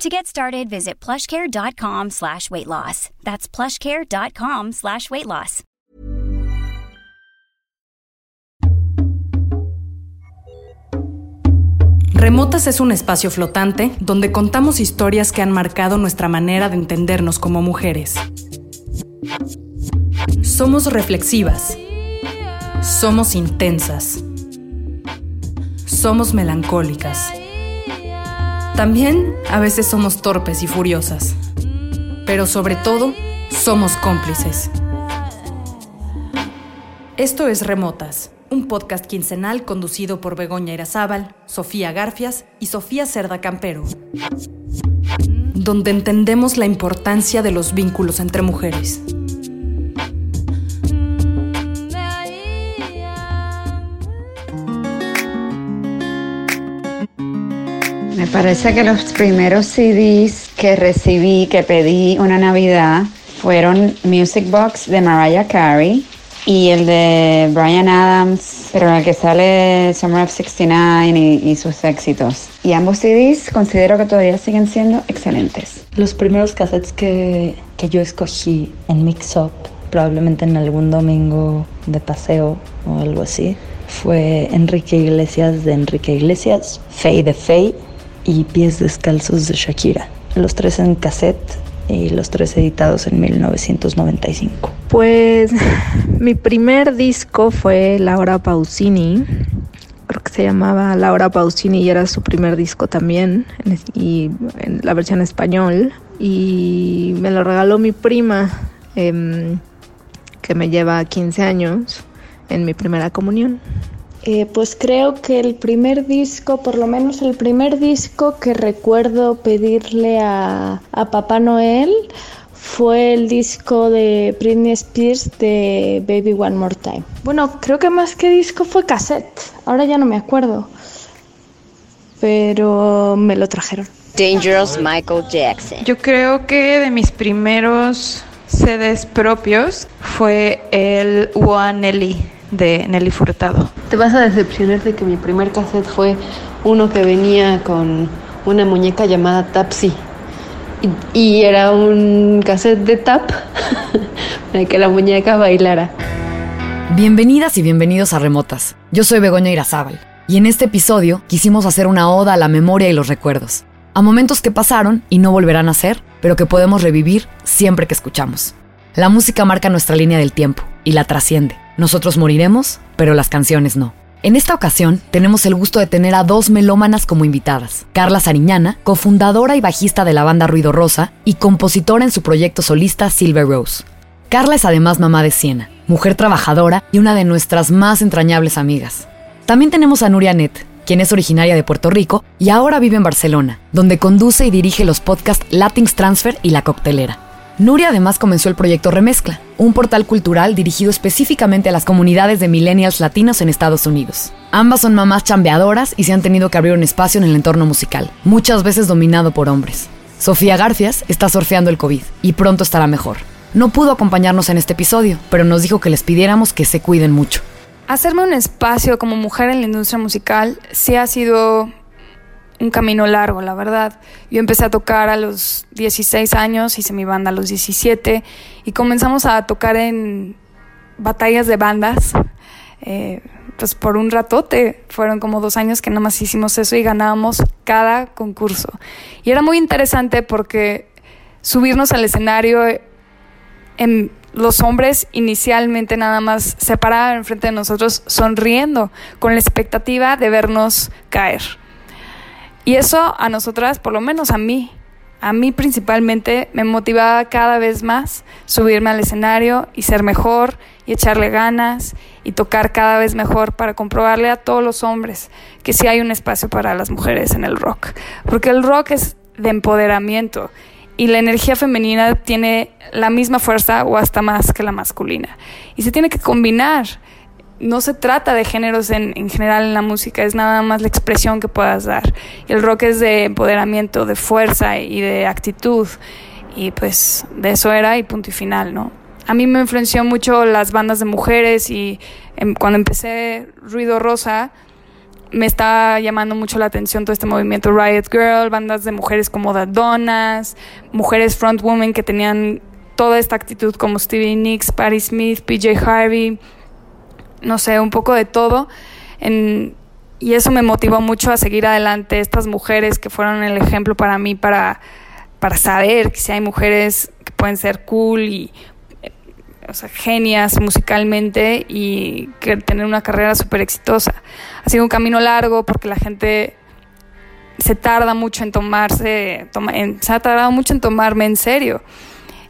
To get started, visit plushcare.com slash weight loss. That's plushcare.com slash weight loss. Remotas es un espacio flotante donde contamos historias que han marcado nuestra manera de entendernos como mujeres. Somos reflexivas. Somos intensas. Somos melancólicas. También a veces somos torpes y furiosas. Pero sobre todo, somos cómplices. Esto es Remotas, un podcast quincenal conducido por Begoña Irazábal, Sofía Garfias y Sofía Cerda Campero, donde entendemos la importancia de los vínculos entre mujeres. Me parece que los primeros CDs que recibí, que pedí una Navidad, fueron Music Box de Mariah Carey y el de Brian Adams, pero en el que sale Summer of 69 y, sus éxitos. Y ambos CDs considero que todavía siguen siendo excelentes. Los primeros cassettes que, que yo escogí en Mix Up, probablemente en algún domingo de paseo o algo así, fue Enrique Iglesias de Enrique Iglesias, Faye de Faye y Pies Descalzos de Shakira. Los tres en cassette y los tres editados en 1995. Pues mi primer disco fue Laura Pausini. Creo que se llamaba Laura Pausini y era su primer disco también, y en la versión español. Y me lo regaló mi prima, eh, que me lleva 15 años, en mi primera comunión. Eh, pues creo que el primer disco, por lo menos el primer disco que recuerdo pedirle a, a Papá Noel fue el disco de Britney Spears de Baby One More Time. Bueno, creo que más que disco fue cassette, ahora ya no me acuerdo, pero me lo trajeron. Dangerous Michael Jackson. Yo creo que de mis primeros CDs propios fue el One Nelly de Nelly Furtado. Te vas a decepcionar de que mi primer cassette fue uno que venía con una muñeca llamada Tapsi. Y, y era un cassette de tap para que la muñeca bailara. Bienvenidas y bienvenidos a Remotas. Yo soy Begoña Irazábal y en este episodio quisimos hacer una oda a la memoria y los recuerdos, a momentos que pasaron y no volverán a ser, pero que podemos revivir siempre que escuchamos. La música marca nuestra línea del tiempo y la trasciende. Nosotros moriremos, pero las canciones no. En esta ocasión tenemos el gusto de tener a dos melómanas como invitadas. Carla Sariñana, cofundadora y bajista de la banda Ruido Rosa y compositora en su proyecto solista Silver Rose. Carla es además mamá de Siena, mujer trabajadora y una de nuestras más entrañables amigas. También tenemos a Nuria Net, quien es originaria de Puerto Rico y ahora vive en Barcelona, donde conduce y dirige los podcasts Latins Transfer y La Coctelera. Nuria además comenzó el proyecto Remezcla, un portal cultural dirigido específicamente a las comunidades de millennials latinos en Estados Unidos. Ambas son mamás chambeadoras y se han tenido que abrir un espacio en el entorno musical, muchas veces dominado por hombres. Sofía Garfias está surfeando el COVID y pronto estará mejor. No pudo acompañarnos en este episodio, pero nos dijo que les pidiéramos que se cuiden mucho. Hacerme un espacio como mujer en la industria musical sí ha sido un camino largo, la verdad. Yo empecé a tocar a los 16 años, hice mi banda a los 17 y comenzamos a tocar en batallas de bandas. Eh, pues por un ratote, fueron como dos años que nada más hicimos eso y ganábamos cada concurso. Y era muy interesante porque subirnos al escenario en los hombres inicialmente nada más se paraban enfrente de nosotros sonriendo, con la expectativa de vernos caer. Y eso a nosotras, por lo menos a mí, a mí principalmente me motivaba cada vez más subirme al escenario y ser mejor y echarle ganas y tocar cada vez mejor para comprobarle a todos los hombres que sí hay un espacio para las mujeres en el rock. Porque el rock es de empoderamiento y la energía femenina tiene la misma fuerza o hasta más que la masculina. Y se tiene que combinar. No se trata de géneros en, en general en la música, es nada más la expresión que puedas dar. El rock es de empoderamiento, de fuerza y de actitud. Y pues de eso era y punto y final, ¿no? A mí me influenció mucho las bandas de mujeres y em, cuando empecé Ruido Rosa, me está llamando mucho la atención todo este movimiento Riot Girl, bandas de mujeres como The Donnas, mujeres frontwomen que tenían toda esta actitud como Stevie Nicks, Patti Smith, PJ Harvey, no sé, un poco de todo. y eso me motivó mucho a seguir adelante. Estas mujeres que fueron el ejemplo para mí para, para saber que si hay mujeres que pueden ser cool y o sea, genias musicalmente y que tener una carrera súper exitosa. Ha sido un camino largo porque la gente se tarda mucho en tomarse, se ha tardado mucho en tomarme en serio.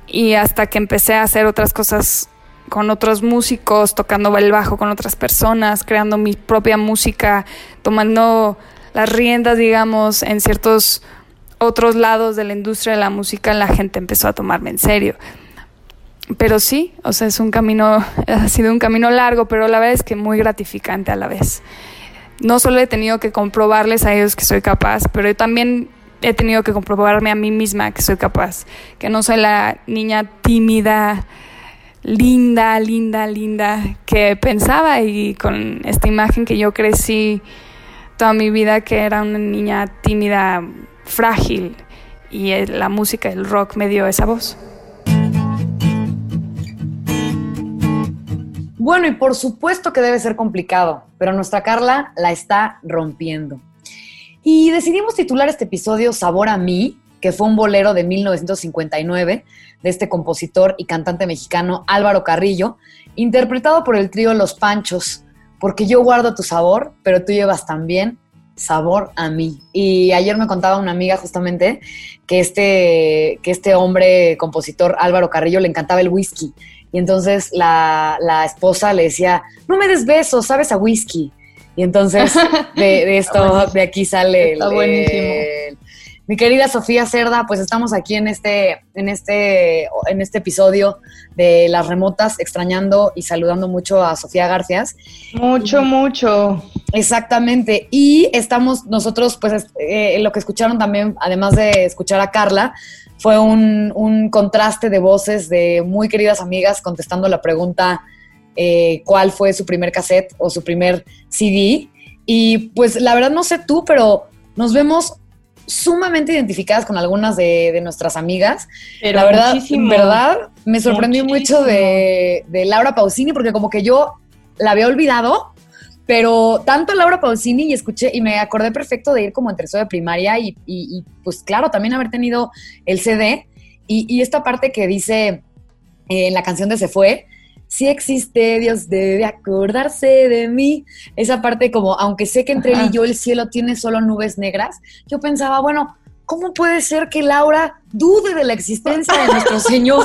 Y hasta que empecé a hacer otras cosas con otros músicos, tocando el bajo con otras personas, creando mi propia música, tomando las riendas, digamos, en ciertos otros lados de la industria de la música, la gente empezó a tomarme en serio pero sí, o sea, es un camino, ha sido un camino largo, pero la verdad es que muy gratificante a la vez. No solo he tenido que comprobarles a ellos que soy capaz, pero yo también he tenido que comprobarme a mí misma que soy capaz, que no soy la niña tímida, linda, linda, linda que pensaba y con esta imagen que yo crecí toda mi vida que era una niña tímida, frágil y la música, el rock me dio esa voz. Bueno, y por supuesto que debe ser complicado, pero nuestra Carla la está rompiendo. Y decidimos titular este episodio Sabor a mí, que fue un bolero de 1959 de este compositor y cantante mexicano Álvaro Carrillo, interpretado por el trío Los Panchos, porque yo guardo tu sabor, pero tú llevas también sabor a mí. Y ayer me contaba una amiga justamente que este, que este hombre compositor Álvaro Carrillo le encantaba el whisky y entonces la, esposa le decía, no me des besos, sabes a whisky. Y entonces de, esto, de aquí sale el, mi querida Sofía Cerda, pues estamos aquí en este, en este, en este episodio de las remotas, extrañando y saludando mucho a Sofía Garcias. Mucho, mucho. Exactamente. Y estamos nosotros, pues, eh, lo que escucharon también, además de escuchar a Carla, fue un, contraste de voces de muy queridas amigas contestando la pregunta eh, cuál fue su primer cassette o su primer CD. Y pues la verdad no sé tú, pero nos vemos sumamente identificadas con algunas de, nuestras amigas. Pero la verdad, en verdad, me sorprendió mucho de, de Laura Pausini porque como que yo la había olvidado pero tanto Laura Pausini y escuché y me acordé perfecto de ir como en tercero de primaria y, pues claro, también haber tenido el CD y, esta parte que dice eh, en la canción de Se Fue, si existe, Dios debe acordarse de mí. Esa parte como, aunque sé que entre él y yo el cielo tiene solo nubes negras, yo pensaba, bueno, ¿cómo puede ser que Laura dude de la existencia de nuestro Señor?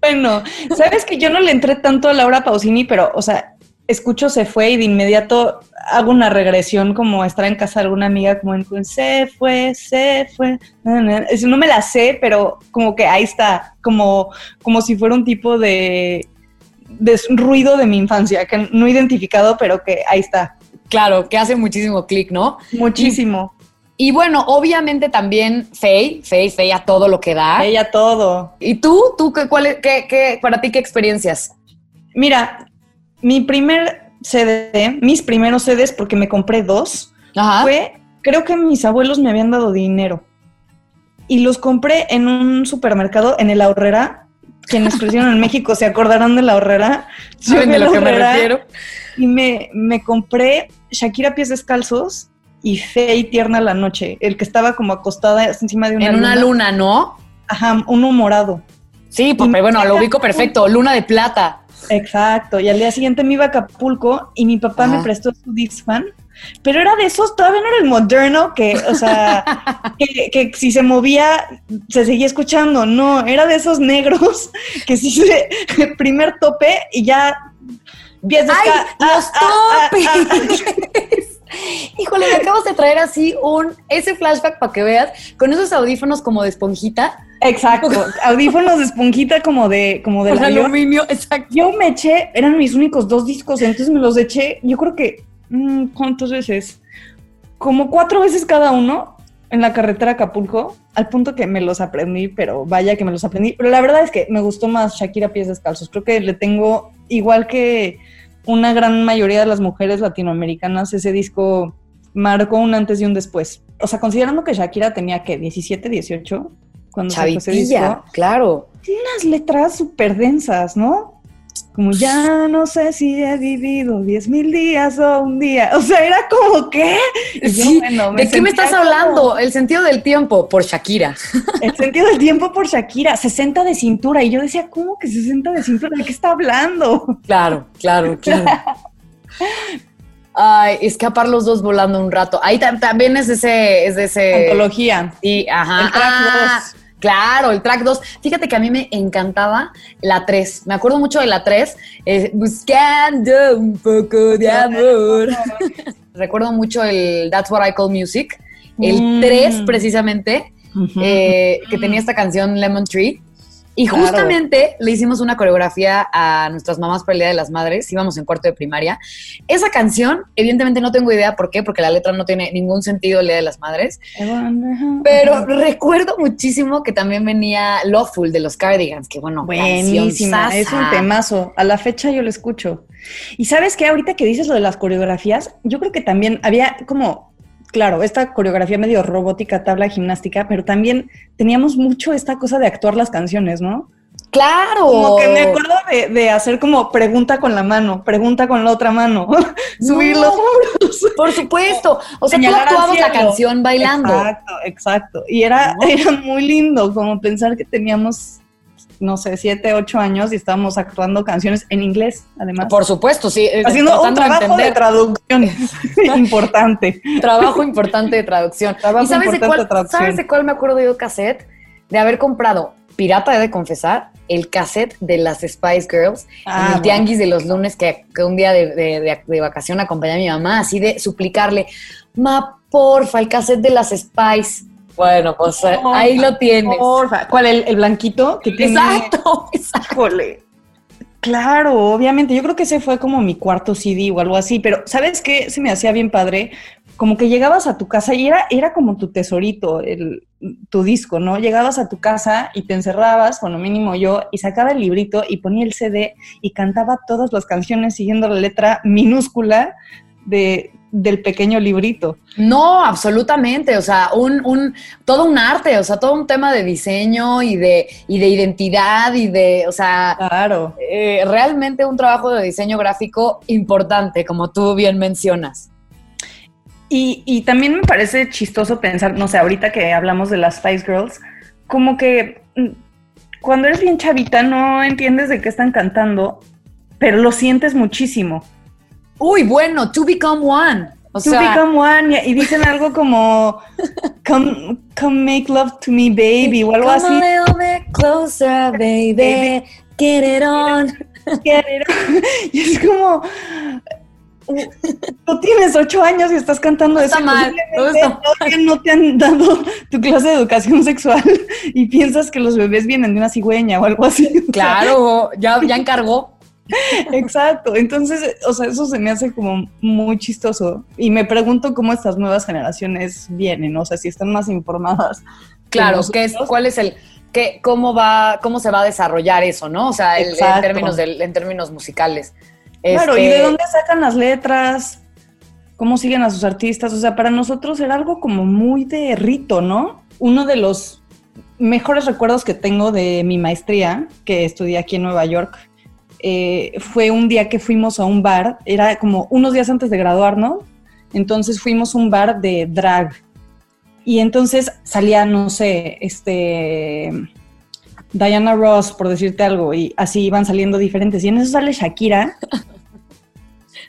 bueno, sabes que yo no le entré tanto a Laura Pausini, pero, o sea, escucho se fue y de inmediato hago una regresión como estar en casa de alguna amiga como en se fue, se fue. No, me la sé, pero como que ahí está, como, como si fuera un tipo de, de ruido de mi infancia, que no identificado, pero que ahí está. Claro, que hace muchísimo clic, ¿no? Muchísimo. Y bueno, obviamente también Faye, Faye, Faye a todo lo que da. Ella todo. ¿Y tú? ¿Tú qué, cuál, qué, qué, para ti qué experiencias? Mira, mi primer CD, mis primeros CDs, porque me compré dos, fue, creo que mis abuelos me habían dado dinero. Y los compré en un supermercado, en el Ahorrera. Quienes crecieron en México se acordarán de la Ahorrera. Saben de lo que me refiero. Y me, me compré Shakira Pies Descalzos y fe y tierna la noche, el que estaba como acostada encima de una en una luna, ¿no? Ajá, uno morado. Sí, porque bueno, lo ubico perfecto, luna de plata. Exacto, y al día siguiente me iba a Acapulco y mi papá me prestó su Dixman, pero era de esos, todavía no era el moderno que, o sea, que, si se movía se seguía escuchando, no, era de esos negros que si se, primer tope y ya ¡Ay, los topes! Híjole, me acabas de traer así un ese flashback para que veas con esos audífonos como de esponjita. Exacto, audífonos de esponjita como de como de aluminio, exacto. Yo me eché, eran mis únicos dos discos, entonces me los eché, yo creo que mm, ¿cuántas veces? Como cuatro veces cada uno en la carretera Acapulco, al punto que me los aprendí, pero vaya que me los aprendí. Pero la verdad es que me gustó más Shakira Pies Descalzos. Creo que le tengo, igual que una gran mayoría de las mujeres latinoamericanas, ese disco marcó un antes y un después. O sea, considerando que Shakira tenía que 17, 18 cuando sacó ese disco. Claro. Tiene unas letras súper densas, ¿no? Como ya no sé si he vivido diez mil días o un día. O sea, era como que... ¿De qué me estás hablando? El sentido del tiempo por Shakira. El sentido del tiempo por Shakira, 60 de cintura. Y yo decía, ¿cómo que 60 de cintura? ¿De qué está hablando? Claro, claro, claro. Ay, escapar los dos volando un rato. Ahí también es ese, es ese. Antología. Sí, ajá. El track ah, Claro, el track 2. Fíjate que a mí me encantaba la 3. Me acuerdo mucho de la 3. buscando un poco de amor. Recuerdo mucho el That's What I Call Music. El 3, mm. precisamente, eh, que tenía esta canción Lemon Tree. Y justamente le hicimos una coreografía a nuestras mamás para el Día de las Madres, íbamos en cuarto de primaria. Esa canción, evidentemente no tengo idea por qué, porque la letra no tiene ningún sentido el Día de las Madres, pero recuerdo muchísimo que también venía Loveful de los Cardigans, que bueno, buenísima, es un temazo, a la fecha yo lo escucho. Y sabes que ahorita que dices lo de las coreografías, yo creo que también había como claro, esta coreografía medio robótica, tabla gimnástica, pero también teníamos mucho esta cosa de actuar las canciones, ¿no? Claro. Como que me acuerdo de, hacer como pregunta con la mano, pregunta con la otra mano, subir los hombros. Por supuesto. O sea, tú actuabas la canción bailando. Exacto, exacto. Y era, era muy lindo como pensar que teníamos no sé, siete, ocho años y estábamos actuando canciones en inglés, además. Por supuesto, sí. Eh, Haciendo un trabajo de traducción importante. Trabajo importante de traducción. Trabajo sabes de cuál, ¿Sabes de cuál me acuerdo yo cassette? De haber comprado, pirata he de confesar, el cassette de las Spice Girls en ah, el tianguis de los lunes que, un día de, de, vacación acompañé a mi mamá, así de suplicarle, ma, porfa, el cassette de las Spice bueno, pues eh, ahí lo tienes. ¿Cuál? El, blanquito que tiene. Exacto, exacto. Claro, obviamente. Yo creo que ese fue como mi cuarto CD o algo así, pero ¿sabes qué? Se me hacía bien padre. Como que llegabas a tu casa y era, era como tu tesorito, el, tu disco, ¿no? Llegabas a tu casa y te encerrabas, bueno, mínimo yo, y sacaba el librito y ponía el CD y cantaba todas las canciones siguiendo la letra minúscula de, del pequeño librito. No, absolutamente, o sea, un, un, todo un arte, o sea, todo un tema de diseño y de, y de identidad y de, o sea, claro. Eh, realmente un trabajo de diseño gráfico importante, como tú bien mencionas. Y, y también me parece chistoso pensar, no sé, ahorita que hablamos de las Spice Girls, como que mm, cuando eres bien chavita no entiendes de qué están cantando, pero lo sientes muchísimo. Uy, bueno, to become one. to become one. Y dicen algo como, come, come make love to me, baby, o algo así. A little bit closer, baby. Get it on. Get it on. Y es como, tú tienes ocho años y estás cantando eso. Está mal. No te han dado tu clase de educación sexual y piensas que los bebés vienen de una cigüeña o algo así. Claro, ya, ya encargó. Exacto, entonces, o sea, eso se me hace como muy chistoso y me pregunto cómo estas nuevas generaciones vienen, o sea, si están más informadas. Claro, ¿qué es, ¿cuál es el, qué, cómo va, cómo se va a desarrollar eso, no? O sea, en términos en términos musicales. Claro, ¿y de este dónde sacan las letras? ¿Cómo siguen a sus artistas? O sea, para nosotros era algo como muy de rito, ¿no? Uno de los mejores recuerdos que tengo de mi maestría, que estudié aquí en Nueva York, eh, fue un día que fuimos a un bar, era como unos días antes de graduarnos, entonces fuimos a un bar de drag. Y entonces salía, no sé, este Diana Ross, por decirte algo, y así iban saliendo diferentes. Y en eso sale Shakira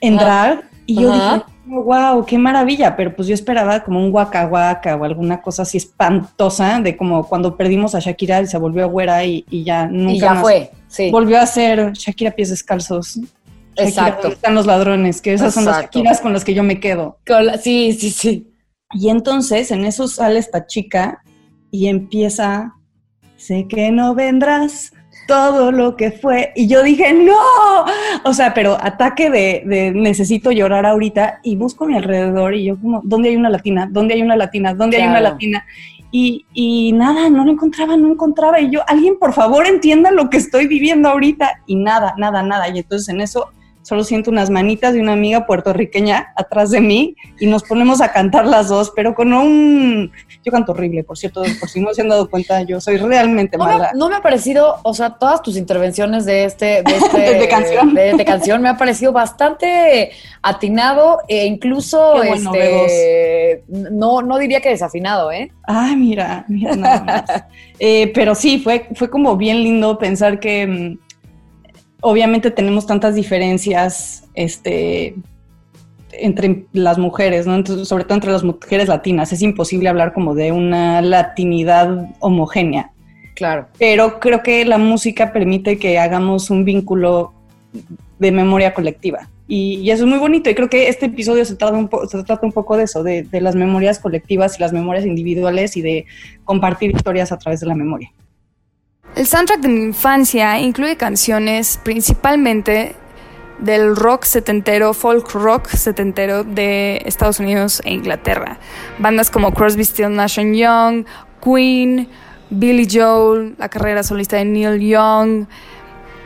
en drag. Y yo dije, wow, qué maravilla. Pero pues yo esperaba como un waka o alguna cosa así espantosa, de como cuando perdimos a Shakira y se volvió güera y, y ya nunca. Y ya fue. Volvió a ser Shakira pies descalzos. Exacto. están los ladrones, que esas son las Shakiras con las que yo me quedo. sí, sí, sí. Y entonces en eso sale esta chica y empieza, sé que no vendrás, todo lo que fue. Y yo dije, no, o sea, pero ataque de, necesito llorar ahorita y busco a mi alrededor y yo como, ¿dónde hay una latina? ¿Dónde hay una latina? ¿Dónde hay una latina? Y, y, nada, no lo encontraba, no encontraba. Y yo, alguien por favor entienda lo que estoy viviendo ahorita. Y nada, nada, nada. Y entonces en eso solo siento unas manitas de una amiga puertorriqueña atrás de mí y nos ponemos a cantar las dos, pero con un... Yo canto horrible, por cierto, por si no se han dado cuenta, yo soy realmente mala. no me ha parecido, o sea, todas tus intervenciones de este... De, este, canción. De, canción me ha parecido bastante atinado e incluso, este, no, no diría que desafinado, ¿eh? Ay, mira, mira nada más. Eh, pero sí, fue, fue como bien lindo pensar que mm, obviamente tenemos tantas diferencias este, entre las mujeres, ¿no? sobre todo entre las mujeres latinas. Es imposible hablar como de una latinidad homogénea. Claro. Pero creo que la música permite que hagamos un vínculo de memoria colectiva. Y, eso es muy bonito. Y creo que este episodio se trata un, se trata un poco de eso, de, de las memorias colectivas y las memorias individuales y de compartir historias a través de la memoria. El soundtrack de mi infancia incluye canciones principalmente del rock setentero, folk rock setentero de Estados Unidos e Inglaterra. Bandas como Crosby, Still Nash Young, Queen, Billy Joel, la carrera solista de Neil Young,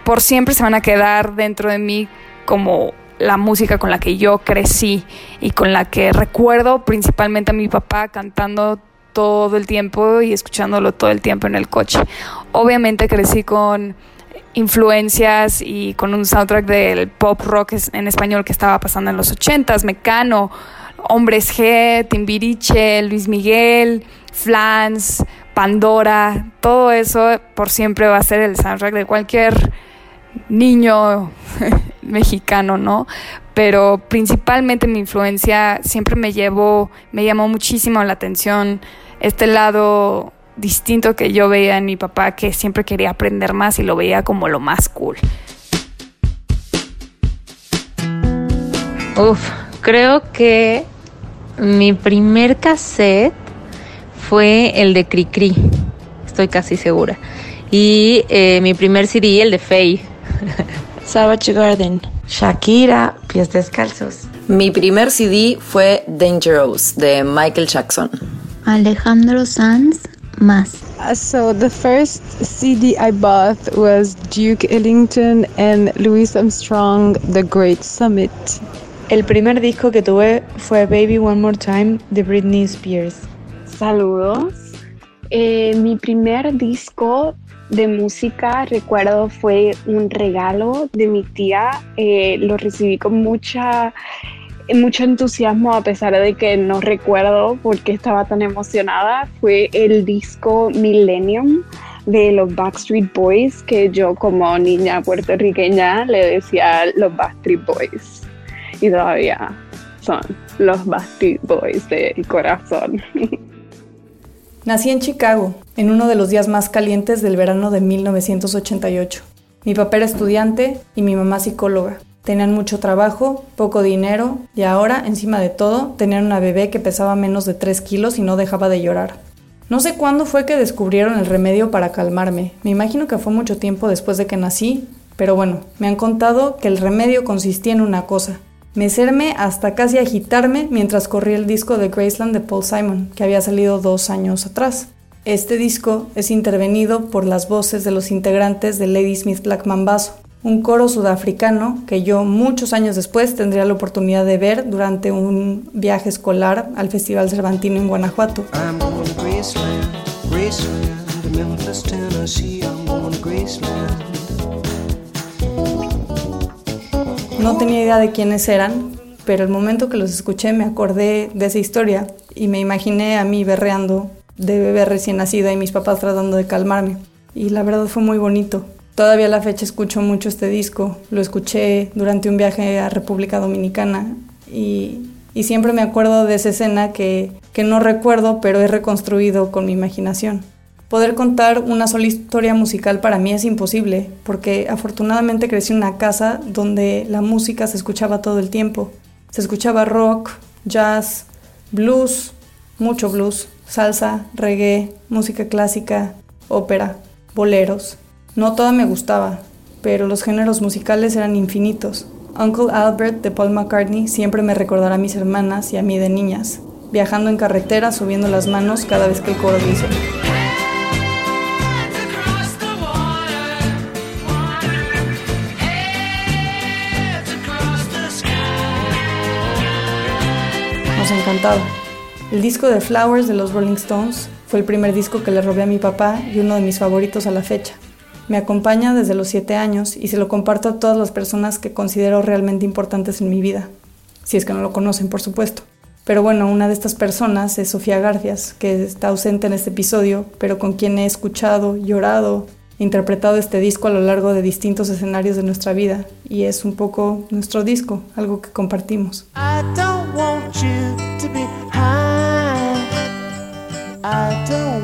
por siempre se van a quedar dentro de mí como la música con la que yo crecí y con la que recuerdo principalmente a mi papá cantando todo el tiempo y escuchándolo todo el tiempo en el coche. Obviamente crecí con influencias y con un soundtrack del pop rock en español que estaba pasando en los ochentas, Mecano, Hombres G, Timbiriche, Luis Miguel, Flans, Pandora, todo eso por siempre va a ser el soundtrack de cualquier niño mexicano, ¿no? Pero principalmente mi influencia siempre me llevó, me llamó muchísimo la atención este lado distinto que yo veía en mi papá, que siempre quería aprender más y lo veía como lo más cool. Uf, creo que mi primer cassette fue el de Cricri, estoy casi segura. Y eh, mi primer CD, el de Faye. Savage Garden. Shakira, Pies Descalzos. Mi primer CD fue Dangerous de Michael Jackson. Alejandro Sanz, Más. Uh, so the first CD I bought was Duke Ellington and Louis Armstrong, The Great Summit. El primer disco que tuve fue Baby One More Time de Britney Spears. Saludos. Eh, mi primer disco de música, recuerdo, fue un regalo de mi tía. Eh, lo recibí con mucha, mucho entusiasmo, a pesar de que no recuerdo por qué estaba tan emocionada. Fue el disco Millennium de los Backstreet Boys, que yo como niña puertorriqueña le decía los Backstreet Boys. Y todavía son los Backstreet Boys de corazón. Nací en Chicago, en uno de los días más calientes del verano de 1988. Mi papá era estudiante y mi mamá psicóloga. Tenían mucho trabajo, poco dinero y ahora, encima de todo, tenían una bebé que pesaba menos de 3 kilos y no dejaba de llorar. No sé cuándo fue que descubrieron el remedio para calmarme. Me imagino que fue mucho tiempo después de que nací, pero bueno, me han contado que el remedio consistía en una cosa, mecerme hasta casi agitarme mientras corría el disco de Graceland de Paul Simon, que había salido dos años atrás. Este disco es intervenido por las voces de los integrantes de Lady Smith Black Mambazo, un coro sudafricano que yo muchos años después tendría la oportunidad de ver durante un viaje escolar al Festival Cervantino en Guanajuato. No tenía idea de quiénes eran, pero el momento que los escuché me acordé de esa historia y me imaginé a mí berreando de bebé recién nacida y mis papás tratando de calmarme. Y la verdad fue muy bonito. Todavía a la fecha escucho mucho este disco. Lo escuché durante un viaje a República Dominicana y, siempre me acuerdo de esa escena que, que no recuerdo, pero he reconstruido con mi imaginación. Poder contar una sola historia musical para mí es imposible, porque afortunadamente crecí en una casa donde la música se escuchaba todo el tiempo. Se escuchaba rock, jazz, blues, mucho blues, salsa, reggae, música clásica, ópera, boleros. No toda me gustaba, pero los géneros musicales eran infinitos. Uncle Albert de Paul McCartney siempre me recordará a mis hermanas y a mí de niñas, viajando en carretera subiendo las manos cada vez que el coro dice. Nos encantaba. El disco de Flowers de los Rolling Stones fue el primer disco que le robé a mi papá y uno de mis favoritos a la fecha. Me acompaña desde los siete años y se lo comparto a todas las personas que considero realmente importantes en mi vida. Si es que no lo conocen, por supuesto. Pero bueno, una de estas personas es Sofía Garcias, que está ausente en este episodio, pero con quien he escuchado, llorado, interpretado este disco a lo largo de distintos escenarios de nuestra vida. Y es un poco nuestro disco, algo que compartimos. I don't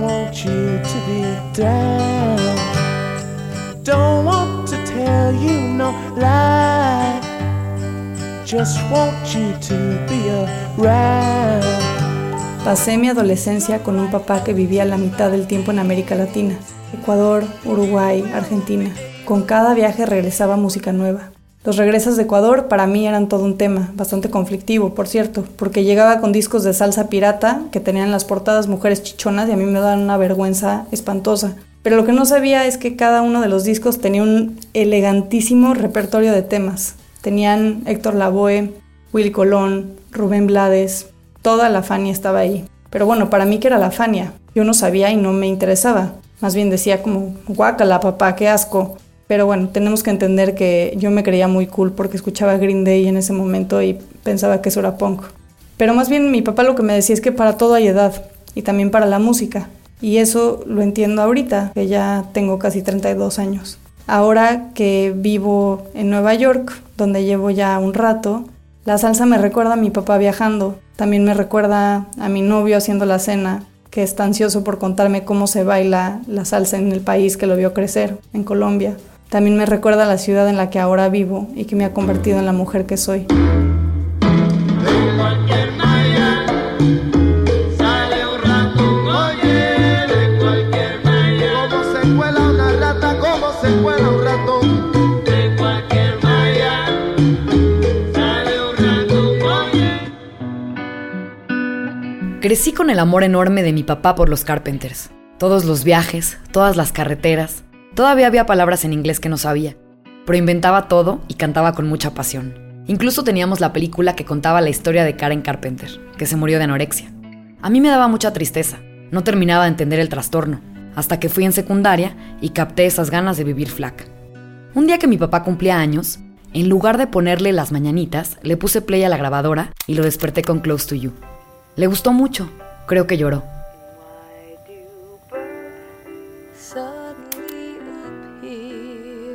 want you to be down. Don't want to tell you no lie. Just want you to be. Pasé mi adolescencia con un papá que vivía la mitad del tiempo en América Latina, Ecuador, Uruguay, Argentina. Con cada viaje regresaba música nueva. Los regresos de Ecuador para mí eran todo un tema, bastante conflictivo, por cierto, porque llegaba con discos de salsa pirata que tenían las portadas mujeres chichonas y a mí me daban una vergüenza espantosa. Pero lo que no sabía es que cada uno de los discos tenía un elegantísimo repertorio de temas. Tenían Héctor Lavoe, Willy Colón, Rubén Blades, toda la Fania estaba ahí. Pero bueno, para mí que era la Fania, yo no sabía y no me interesaba. Más bien decía como, guácala papá, qué asco. Pero bueno, tenemos que entender que yo me creía muy cool porque escuchaba Green Day en ese momento y pensaba que eso era punk. Pero más bien mi papá lo que me decía es que para todo hay edad y también para la música. Y eso lo entiendo ahorita, que ya tengo casi 32 años. Ahora que vivo en Nueva York, donde llevo ya un rato, la salsa me recuerda a mi papá viajando, también me recuerda a mi novio haciendo la cena, que está ansioso por contarme cómo se baila la salsa en el país que lo vio crecer, en Colombia. También me recuerda a la ciudad en la que ahora vivo y que me ha convertido en la mujer que soy. Crecí con el amor enorme de mi papá por los Carpenters. Todos los viajes, todas las carreteras, Todavía había palabras en inglés que no sabía, pero inventaba todo y cantaba con mucha pasión. Incluso teníamos la película que contaba la historia de Karen Carpenter, que se murió de anorexia. A mí me daba mucha tristeza, no terminaba de entender el trastorno, hasta que fui en secundaria y capté esas ganas de vivir flaca. Un día que mi papá cumplía años, en lugar de ponerle las mañanitas, le puse play a la grabadora y lo desperté con Close to You. Le gustó mucho, creo que lloró.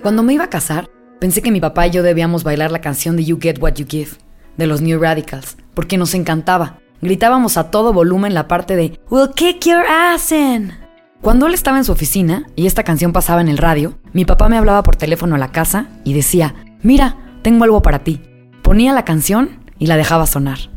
Cuando me iba a casar, pensé que mi papá y yo debíamos bailar la canción de You Get What You Give, de los New Radicals, porque nos encantaba. Gritábamos a todo volumen la parte de We'll kick your ass in. Cuando él estaba en su oficina y esta canción pasaba en el radio, mi papá me hablaba por teléfono a la casa y decía, mira, tengo algo para ti. Ponía la canción y la dejaba sonar.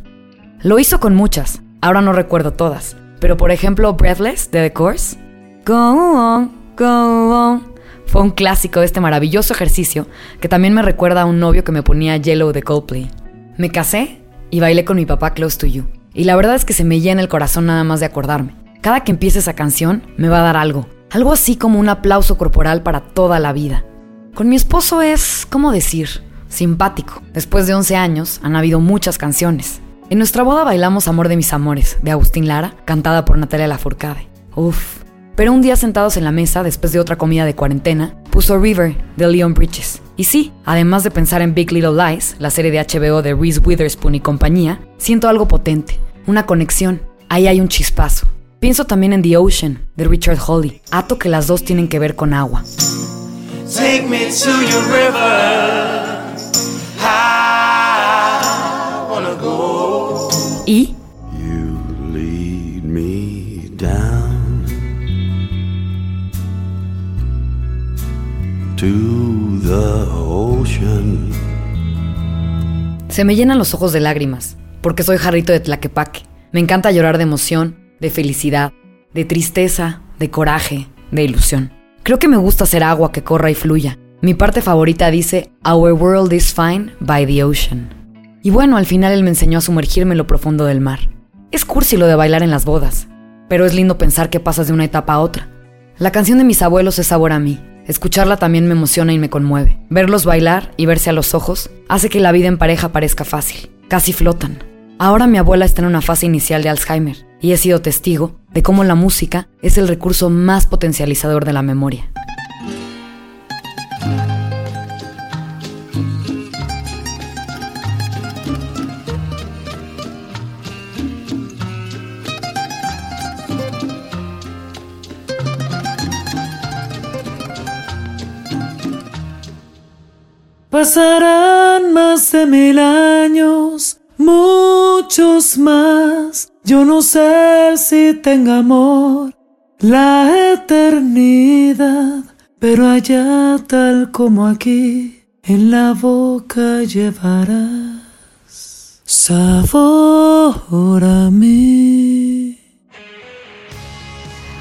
Lo hizo con muchas, ahora no recuerdo todas, pero por ejemplo Breathless de The Course. Go on, go on, fue un clásico de este maravilloso ejercicio que también me recuerda a un novio que me ponía Yellow de Coldplay. Me casé y bailé con mi papá Close to You. Y la verdad es que se me llena el corazón nada más de acordarme. Cada que empiece esa canción me va a dar algo. Algo así como un aplauso corporal para toda la vida. Con mi esposo es, ¿cómo decir? Simpático. Después de 11 años han habido muchas canciones. En nuestra boda bailamos Amor de mis amores, de Agustín Lara, cantada por Natalia Lafourcade. Uf, pero un día sentados en la mesa, después de otra comida de cuarentena, puso River de Leon Bridges. Y sí, además de pensar en Big Little Lies, la serie de HBO de Reese Witherspoon y compañía, siento algo potente, una conexión. Ahí hay un chispazo. Pienso también en The Ocean, de Richard Hawley. Ato que las dos tienen que ver con agua. You lead me down. Se me llenan los ojos de lágrimas, porque soy jarrito de Tlaquepaque. Me encanta llorar de emoción, de felicidad, de tristeza, de coraje, de ilusión. Creo que me gusta ser agua que corra y fluya. Mi parte favorita dice, Our world is fine by the ocean. Y bueno, al final él me enseñó a sumergirme en lo profundo del mar. Es cursi lo de bailar en las bodas, pero es lindo pensar que pasas de una etapa a otra. La canción de mis abuelos es sabor a mí. Escucharla también me emociona y me conmueve. Verlos bailar y verse a los ojos hace que la vida en pareja parezca fácil. Casi flotan. Ahora mi abuela está en una fase inicial de Alzheimer y he sido testigo de cómo la música es el recurso más potencializador de la memoria. Pasarán más de mil años, muchos más. Yo no sé si tenga amor la eternidad, pero allá tal como aquí, en la boca llevarás sabor a mí.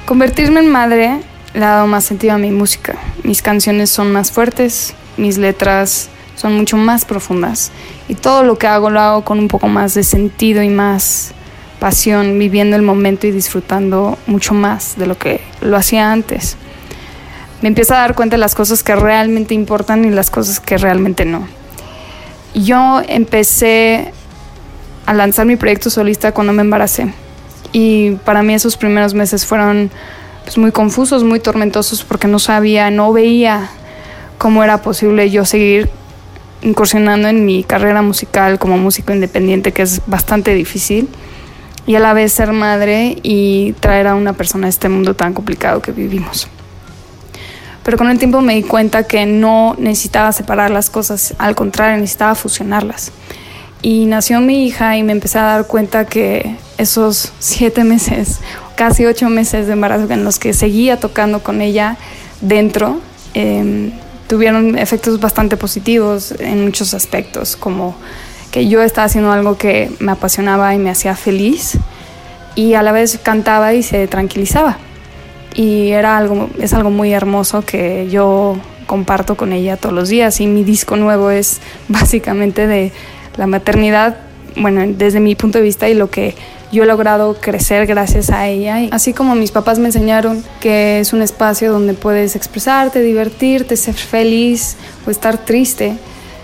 Convertirme en madre le ha dado más sentido a mi música. Mis canciones son más fuertes, mis letras son mucho más profundas y todo lo que hago lo hago con un poco más de sentido y más pasión, viviendo el momento y disfrutando mucho más de lo que lo hacía antes. Me empiezo a dar cuenta de las cosas que realmente importan y las cosas que realmente no. Yo empecé a lanzar mi proyecto solista cuando me embaracé y para mí esos primeros meses fueron pues, muy confusos, muy tormentosos porque no sabía, no veía cómo era posible yo seguir incursionando en mi carrera musical como músico independiente, que es bastante difícil, y a la vez ser madre y traer a una persona a este mundo tan complicado que vivimos. Pero con el tiempo me di cuenta que no necesitaba separar las cosas, al contrario, necesitaba fusionarlas. Y nació mi hija y me empecé a dar cuenta que esos siete meses, casi ocho meses de embarazo en los que seguía tocando con ella dentro, eh, tuvieron efectos bastante positivos en muchos aspectos, como que yo estaba haciendo algo que me apasionaba y me hacía feliz y a la vez cantaba y se tranquilizaba. Y era algo, es algo muy hermoso que yo comparto con ella todos los días y mi disco nuevo es básicamente de la maternidad, bueno, desde mi punto de vista y lo que yo he logrado crecer gracias a ella. Así como mis papás me enseñaron que es un espacio donde puedes expresarte, divertirte, ser feliz o estar triste,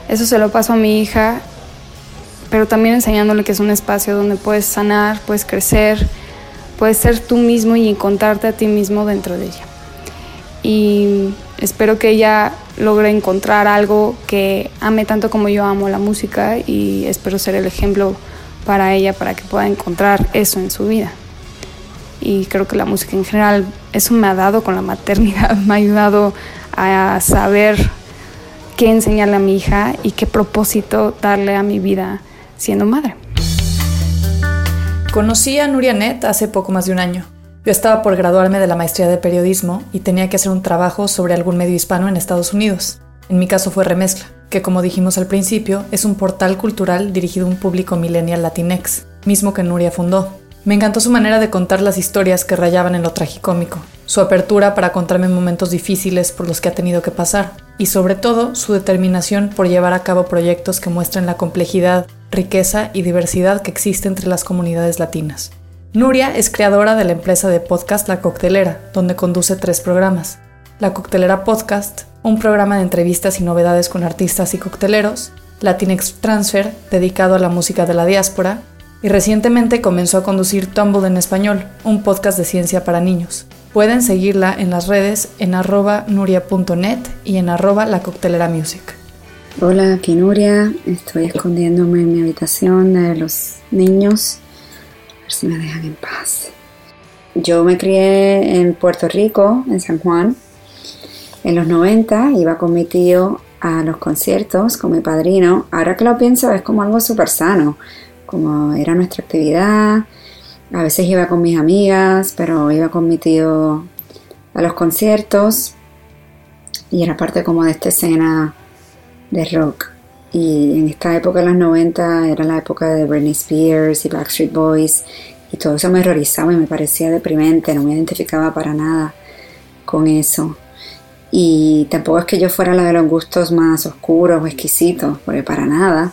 eso se lo paso a mi hija, pero también enseñándole que es un espacio donde puedes sanar, puedes crecer, puedes ser tú mismo y encontrarte a ti mismo dentro de ella. Y espero que ella logre encontrar algo que ame tanto como yo amo la música y espero ser el ejemplo para ella para que pueda encontrar eso en su vida. Y creo que la música en general, eso me ha dado con la maternidad, me ha ayudado a saber qué enseñarle a mi hija y qué propósito darle a mi vida siendo madre. Conocí a Nuria Net hace poco más de un año. Yo estaba por graduarme de la maestría de periodismo y tenía que hacer un trabajo sobre algún medio hispano en Estados Unidos. En mi caso fue Remezcla, que como dijimos al principio, es un portal cultural dirigido a un público millennial latinex, mismo que Nuria fundó. Me encantó su manera de contar las historias que rayaban en lo tragicómico, su apertura para contarme momentos difíciles por los que ha tenido que pasar, y sobre todo su determinación por llevar a cabo proyectos que muestren la complejidad, riqueza y diversidad que existe entre las comunidades latinas. Nuria es creadora de la empresa de podcast La Coctelera, donde conduce tres programas. La Coctelera Podcast, un programa de entrevistas y novedades con artistas y cocteleros, Latinx Transfer, dedicado a la música de la diáspora, y recientemente comenzó a conducir Tumble en Español, un podcast de ciencia para niños. Pueden seguirla en las redes en arroba nuria.net y en arroba la coctelera music. Hola, aquí Nuria. Estoy escondiéndome en mi habitación de los niños. A ver si me dejan en paz. Yo me crié en Puerto Rico, en San Juan, en los 90 iba con mi tío a los conciertos, con mi padrino. Ahora que lo pienso es como algo súper sano, como era nuestra actividad. A veces iba con mis amigas, pero iba con mi tío a los conciertos. Y era parte como de esta escena de rock. Y en esta época, en los 90, era la época de Britney Spears y Backstreet Boys. Y todo eso me horrorizaba y me parecía deprimente, no me identificaba para nada con eso. Y tampoco es que yo fuera la de los gustos más oscuros o exquisitos, porque para nada,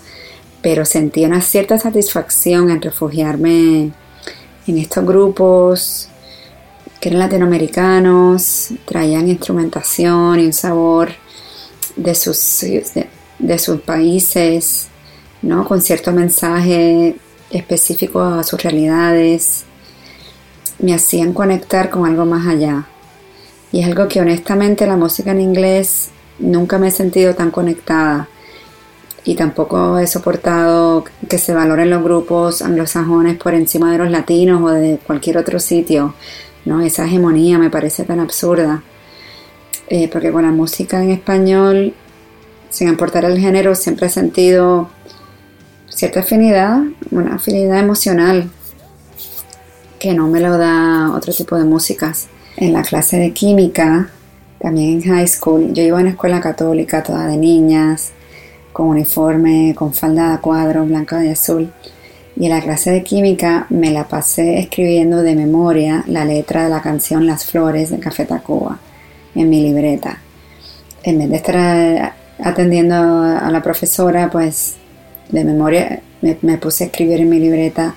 pero sentí una cierta satisfacción en refugiarme en estos grupos que eran latinoamericanos, traían instrumentación y un sabor de sus, de, sus países, ¿no? con cierto mensaje específico a sus realidades, me hacían conectar con algo más allá. Y es algo que honestamente la música en inglés nunca me he sentido tan conectada. Y tampoco he soportado que se valoren los grupos anglosajones por encima de los latinos o de cualquier otro sitio. ¿no? Esa hegemonía me parece tan absurda. Eh, porque con la música en español, sin importar el género, siempre he sentido cierta afinidad, una afinidad emocional que no me lo da otro tipo de músicas. En la clase de química, también en high school, yo iba a una escuela católica toda de niñas, con uniforme, con falda de cuadro, blanca y azul. Y en la clase de química me la pasé escribiendo de memoria la letra de la canción Las Flores de Café Tacuba en mi libreta. En vez de estar atendiendo a la profesora, pues de memoria me, puse a escribir en mi libreta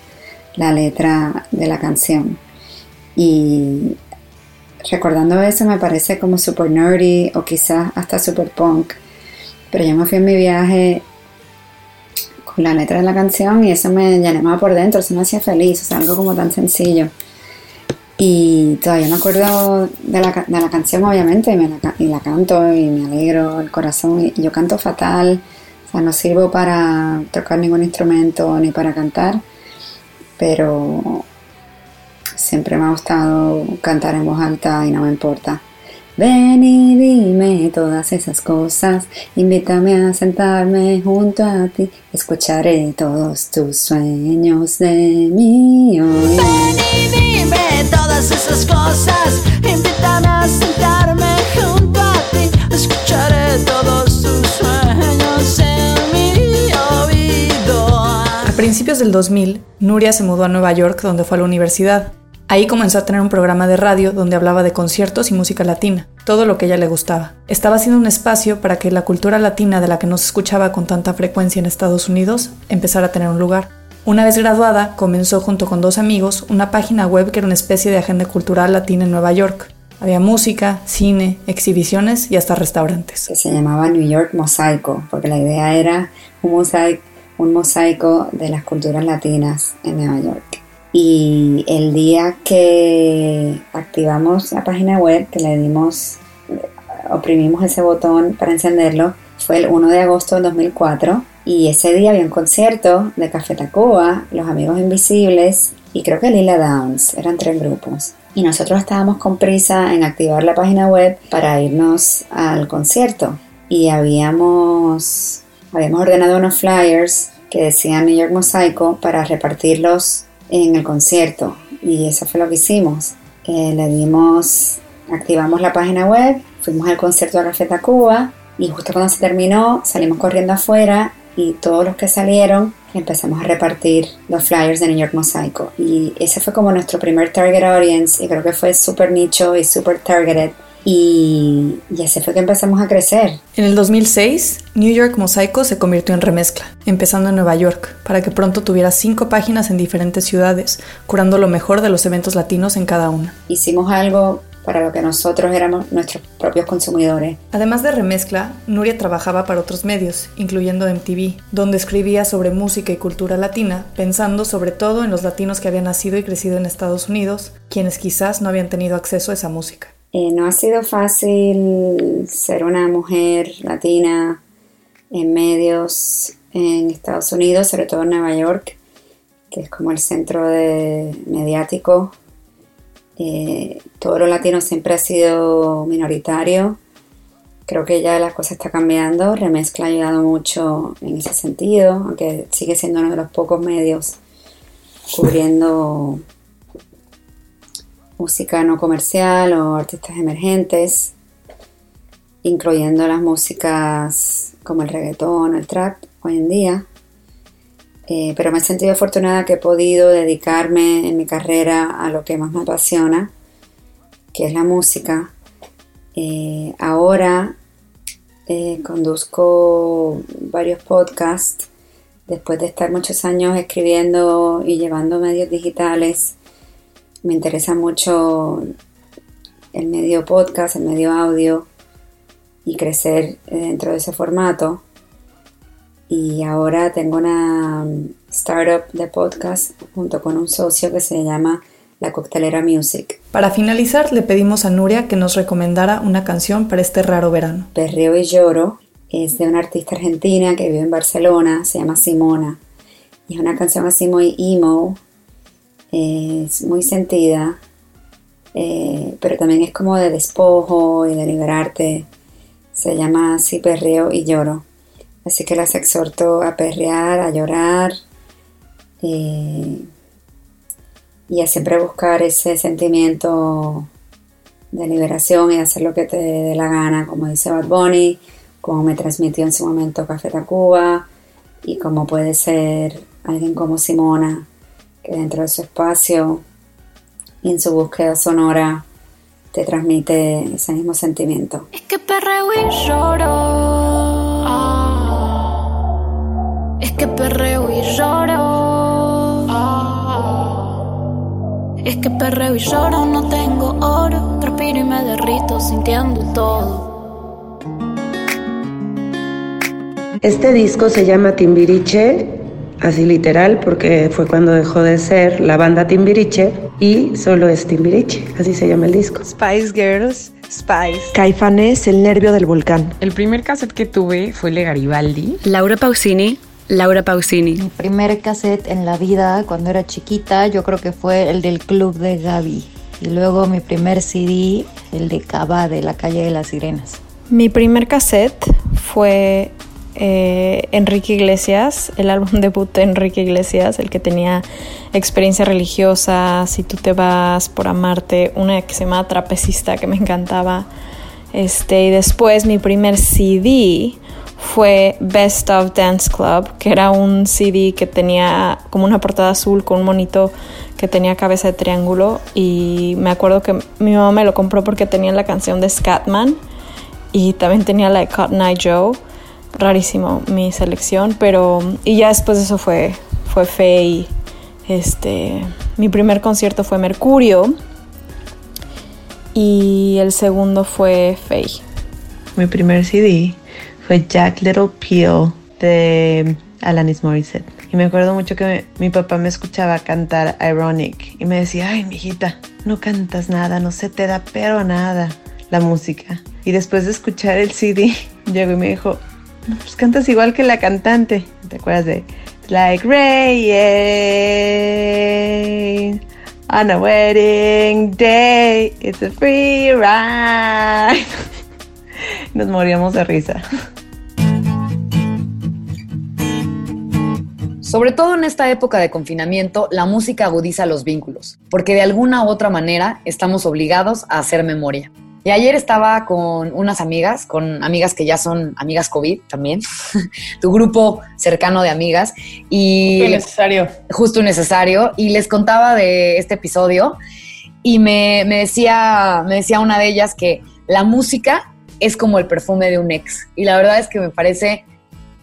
la letra de la canción. Y recordando eso me parece como super nerdy o quizás hasta super punk. Pero yo me fui en mi viaje con la letra de la canción y eso me llenaba por dentro, eso me hacía feliz, o sea, algo como tan sencillo. Y todavía me acuerdo de la, de la canción, obviamente, y, me la, la canto y me alegro el corazón. Y yo canto fatal, o sea, no sirvo para tocar ningún instrumento ni para cantar, pero siempre me ha gustado cantar en voz alta y no me importa. Ven y dime todas esas cosas, invítame a sentarme junto a ti, escucharé todos tus sueños de mí. Ven y dime todas esas cosas, invítame a sentarme junto a ti, escucharé todos tus sueños en mi oído. A principios del 2000, Nuria se mudó a Nueva York donde fue a la universidad. Ahí comenzó a tener un programa de radio donde hablaba de conciertos y música latina, todo lo que ella le gustaba. Estaba haciendo un espacio para que la cultura latina de la que no se escuchaba con tanta frecuencia en Estados Unidos empezara a tener un lugar. Una vez graduada, comenzó junto con dos amigos una página web que era una especie de agenda cultural latina en Nueva York. Había música, cine, exhibiciones y hasta restaurantes. se llamaba New York Mosaico, porque la idea era un mosaico, un mosaico de las culturas latinas en Nueva York. Y el día que activamos la página web, que le dimos, oprimimos ese botón para encenderlo, fue el 1 de agosto del 2004. Y ese día había un concierto de Café Tacuba, Los Amigos Invisibles y creo que Lila Downs. Eran tres grupos. Y nosotros estábamos con prisa en activar la página web para irnos al concierto. Y habíamos, habíamos ordenado unos flyers que decían New York Mosaico para repartirlos en el concierto. Y eso fue lo que hicimos. Eh, le dimos, activamos la página web, fuimos al concierto de Café Tacuba y justo cuando se terminó salimos corriendo afuera y todos los que salieron empezamos a repartir los flyers de New York Mosaico. Y ese fue como nuestro primer target audience y creo que fue súper nicho y súper targeted y, y, así fue que empezamos a crecer. En el 2006, New York Mosaico se convirtió en remezcla, empezando en Nueva York, para que pronto tuviera cinco páginas en diferentes ciudades, curando lo mejor de los eventos latinos en cada una. Hicimos algo para lo que nosotros éramos nuestros propios consumidores. Además de remezcla, Nuria trabajaba para otros medios, incluyendo MTV, donde escribía sobre música y cultura latina, pensando sobre todo en los latinos que habían nacido y crecido en Estados Unidos, quienes quizás no habían tenido acceso a esa música. Eh, no ha sido fácil ser una mujer latina en medios en Estados Unidos, sobre todo en Nueva York, que es como el centro mediático. Eh, todo lo latino siempre ha sido minoritario. Creo que ya la cosa está cambiando. Remezcla ha ayudado mucho en ese sentido, aunque sigue siendo uno de los pocos medios cubriendo música no comercial o artistas emergentes, incluyendo las músicas como el reggaetón, el trap hoy en día. Eh, pero me he sentido afortunada que he podido dedicarme en mi carrera a lo que más me apasiona, que es la música. Eh, ahora eh, conduzco varios podcasts después de estar muchos años escribiendo y llevando medios digitales. Me interesa mucho el medio podcast, el medio audio y crecer dentro de ese formato. Y ahora tengo una startup de podcast junto con un socio que se llama La Coctelera Music. Para finalizar, le pedimos a Nuria que nos recomendara una canción para este raro verano. Perreo y lloro es de una artista argentina que vive en Barcelona, se llama Simona. Y es una canción así muy emo, es muy sentida, eh, pero también es como de despojo y de liberarte. Se llama así Perreo y lloro. Así que las exhorto a perrear, a llorar y a siempre buscar ese sentimiento de liberación y hacer lo que te dé la gana, como dice Bad Bunny, como me transmitió en su momento Café Tacuba y como puede ser alguien como Simona, que dentro de su espacio y en su búsqueda sonora te transmite ese mismo sentimiento. Es que perreo y lloro. Es que perreo y lloro. Es que perreo y lloro, no tengo oro. Transpiro y me derrito sintiendo todo. Este disco se llama Timbiriche, así literal, porque fue cuando dejó de ser la banda Timbiriche y solo es Timbiriche, así se llama el disco. Spice Girls, Spice. Caifanes, el nervio del volcán. El primer cassette que tuve fue Le Garibaldi. Laura Pausini, Laura Pausini. Mi primer cassette en la vida cuando era chiquita yo creo que fue el del Club de Gaby. Y luego mi primer CD, el de Cava de la calle de las Sirenas. Mi primer cassette fue eh, Enrique Iglesias, el álbum debut de Enrique Iglesias, el que tenía experiencia religiosa, Si tú te vas por amarte, una que se llama Trapecista que me encantaba. Este, y después mi primer CD fue Best of Dance Club, que era un CD que tenía como una portada azul con un monito que tenía cabeza de triángulo y me acuerdo que mi mamá me lo compró porque tenía la canción de Scatman y también tenía la de Cotton Eye Joe. Rarísimo mi selección, pero y ya después de eso fue fue Faye. Este, mi primer concierto fue Mercurio y el segundo fue Faye. Mi primer CD fue Jack Little Pill de Alanis Morissette. Y me acuerdo mucho que mi papá me escuchaba cantar Ironic y me decía, ay, mijita, no cantas nada, no se te da pero nada la música. Y después de escuchar el CD, llegó y me dijo, pues cantas igual que la cantante. ¿Te acuerdas de Like Rain on a wedding day, it's a free ride? Nos moríamos de risa. Sobre todo en esta época de confinamiento, la música agudiza los vínculos, porque de alguna u otra manera estamos obligados a hacer memoria. Y ayer estaba con unas amigas, con amigas que ya son amigas COVID también, tu grupo cercano de amigas. Y Justo necesario. Justo necesario. Y les contaba de este episodio y me, me, decía, me decía una de ellas que la música es como el perfume de un ex. Y la verdad es que me parece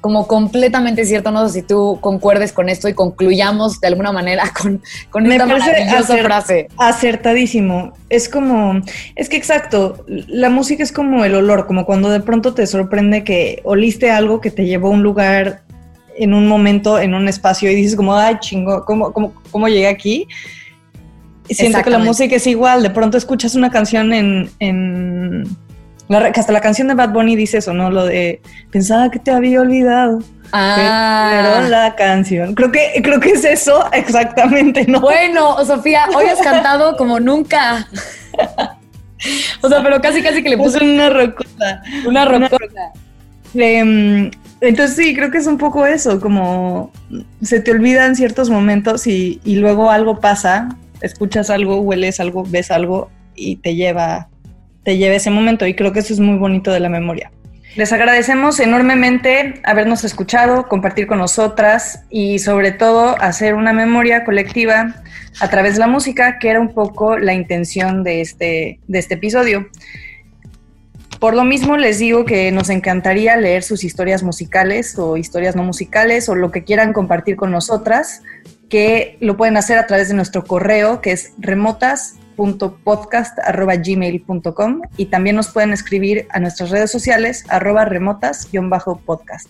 como completamente cierto. No sé si tú concuerdes con esto y concluyamos de alguna manera con, con Me esta maravillosa frase. Acertadísimo. Es como, es que exacto, la música es como el olor, como cuando de pronto te sorprende que oliste algo que te llevó a un lugar en un momento, en un espacio y dices como, ay, chingo, ¿cómo, cómo, cómo llegué aquí? Y siento que la música es igual, de pronto escuchas una canción en... en la hasta la canción de Bad Bunny dice eso, ¿no? Lo de pensaba que te había olvidado. Ah. Pero la canción. Creo que, creo que es eso exactamente, ¿no? Bueno, Sofía, hoy has cantado como nunca. O sea, pero casi casi que le puse una rocola. Una rocola. Em, entonces sí, creo que es un poco eso, como se te olvidan ciertos momentos y, y luego algo pasa, escuchas algo, hueles algo, ves algo y te lleva, te lleva ese momento y creo que eso es muy bonito de la memoria. Les agradecemos enormemente habernos escuchado, compartir con nosotras y sobre todo hacer una memoria colectiva a través de la música, que era un poco la intención de este, de este episodio. Por lo mismo les digo que nos encantaría leer sus historias musicales o historias no musicales o lo que quieran compartir con nosotras, que lo pueden hacer a través de nuestro correo que es remotas.podcast.gmail.com y también nos pueden escribir a nuestras redes sociales arroba remotas-podcast.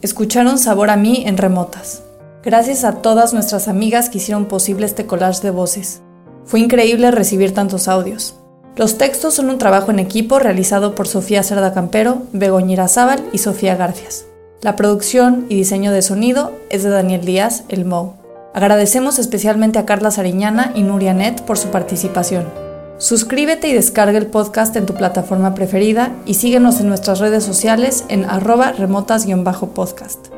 Escucharon Sabor a mí en Remotas. Gracias a todas nuestras amigas que hicieron posible este collage de voces. Fue increíble recibir tantos audios. Los textos son un trabajo en equipo realizado por Sofía Cerda Campero, Begoña Zábal y Sofía Garfias. La producción y diseño de sonido es de Daniel Díaz, el Mou. Agradecemos especialmente a Carla Sariñana y Nuria Net por su participación. Suscríbete y descarga el podcast en tu plataforma preferida y síguenos en nuestras redes sociales en arroba remotas-podcast.